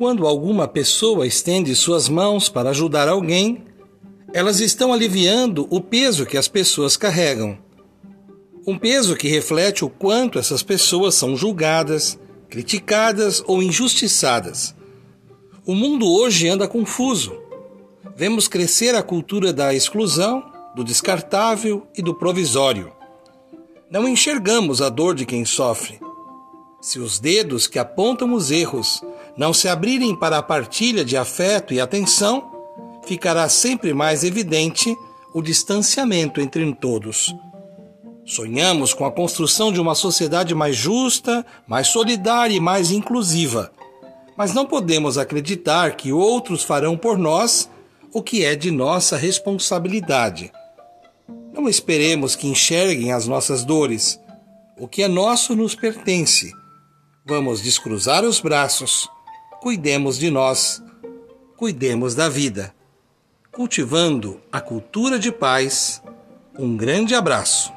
Quando alguma pessoa estende suas mãos para ajudar alguém, elas estão aliviando o peso que as pessoas carregam. Um peso que reflete o quanto essas pessoas são julgadas, criticadas ou injustiçadas. O mundo hoje anda confuso. Vemos crescer a cultura da exclusão, do descartável e do provisório. Não enxergamos a dor de quem sofre. Se os dedos que apontam os erros não se abrirem para a partilha de afeto e atenção, ficará sempre mais evidente o distanciamento entre todos. Sonhamos com a construção de uma sociedade mais justa, mais solidária e mais inclusiva. Mas não podemos acreditar que outros farão por nós o que é de nossa responsabilidade. Não esperemos que enxerguem as nossas dores. O que é nosso nos pertence. Vamos descruzar os braços. Cuidemos de nós. Cuidemos da vida. Cultivando a cultura de paz. Um grande abraço.